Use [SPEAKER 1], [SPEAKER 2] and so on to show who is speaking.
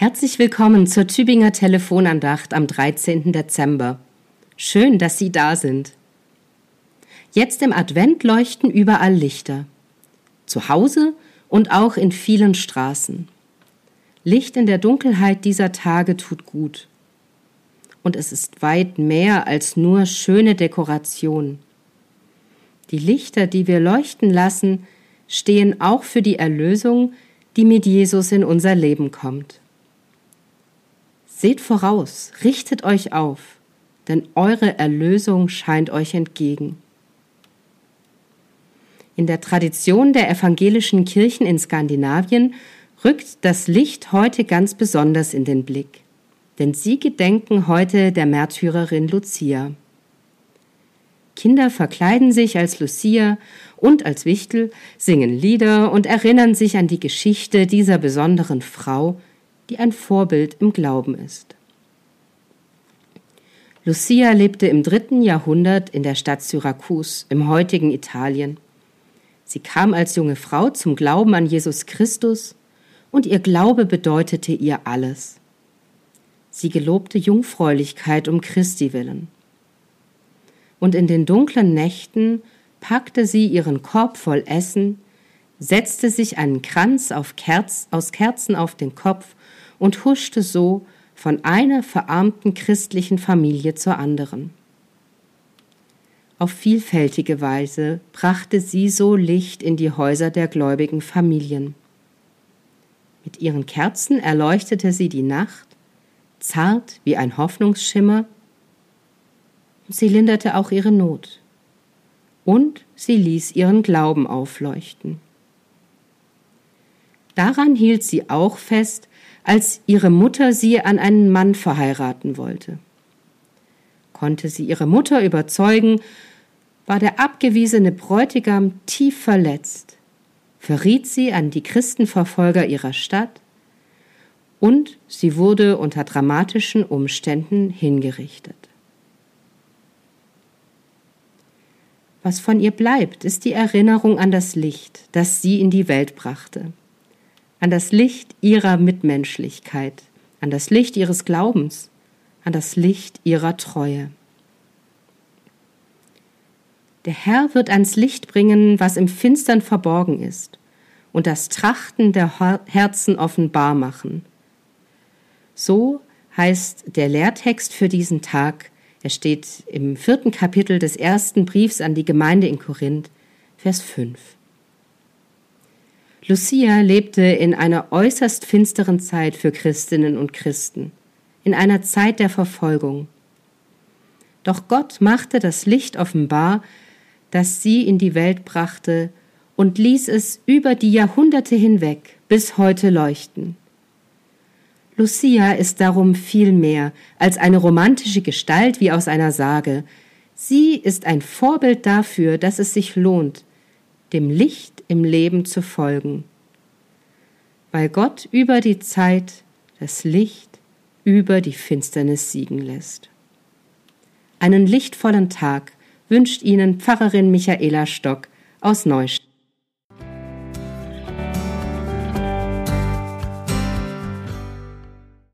[SPEAKER 1] Herzlich willkommen zur Tübinger Telefonandacht am 13. Dezember. Schön, dass Sie da sind. Jetzt im Advent leuchten überall Lichter. Zu Hause und auch in vielen Straßen. Licht in der Dunkelheit dieser Tage tut gut. Und es ist weit mehr als nur schöne Dekoration. Die Lichter, die wir leuchten lassen, stehen auch für die Erlösung, die mit Jesus in unser Leben kommt. Seht voraus, richtet euch auf, denn eure Erlösung scheint euch entgegen. In der Tradition der evangelischen Kirchen in Skandinavien rückt das Licht heute ganz besonders in den Blick, denn sie gedenken heute der Märtyrerin Lucia. Kinder verkleiden sich als Lucia und als Wichtel, singen Lieder und erinnern sich an die Geschichte dieser besonderen Frau, die ein Vorbild im Glauben ist. Lucia lebte im dritten Jahrhundert in der Stadt Syrakus im heutigen Italien. Sie kam als junge Frau zum Glauben an Jesus Christus und ihr Glaube bedeutete ihr alles. Sie gelobte Jungfräulichkeit um Christi willen. Und in den dunklen Nächten packte sie ihren Korb voll Essen, setzte sich einen Kranz Kerz, aus Kerzen auf den Kopf und huschte so von einer verarmten christlichen Familie zur anderen. Auf vielfältige Weise brachte sie so Licht in die Häuser der gläubigen Familien. Mit ihren Kerzen erleuchtete sie die Nacht, zart wie ein Hoffnungsschimmer, sie linderte auch ihre Not. Und sie ließ ihren Glauben aufleuchten. Daran hielt sie auch fest, als ihre Mutter sie an einen Mann verheiraten wollte. Konnte sie ihre Mutter überzeugen, war der abgewiesene Bräutigam tief verletzt, verriet sie an die Christenverfolger ihrer Stadt und sie wurde unter dramatischen Umständen hingerichtet. Was von ihr bleibt, ist die Erinnerung an das Licht, das sie in die Welt brachte an das Licht ihrer Mitmenschlichkeit, an das Licht ihres Glaubens, an das Licht ihrer Treue. Der Herr wird ans Licht bringen, was im Finstern verborgen ist, und das Trachten der Herzen offenbar machen. So heißt der Lehrtext für diesen Tag. Er steht im vierten Kapitel des ersten Briefs an die Gemeinde in Korinth, Vers 5. Lucia lebte in einer äußerst finsteren Zeit für Christinnen und Christen, in einer Zeit der Verfolgung. Doch Gott machte das Licht offenbar, das sie in die Welt brachte, und ließ es über die Jahrhunderte hinweg bis heute leuchten. Lucia ist darum viel mehr als eine romantische Gestalt wie aus einer Sage. Sie ist ein Vorbild dafür, dass es sich lohnt, dem Licht im Leben zu folgen. Weil Gott über die Zeit das Licht über die Finsternis siegen lässt. Einen lichtvollen Tag wünscht Ihnen Pfarrerin Michaela Stock aus Neustadt.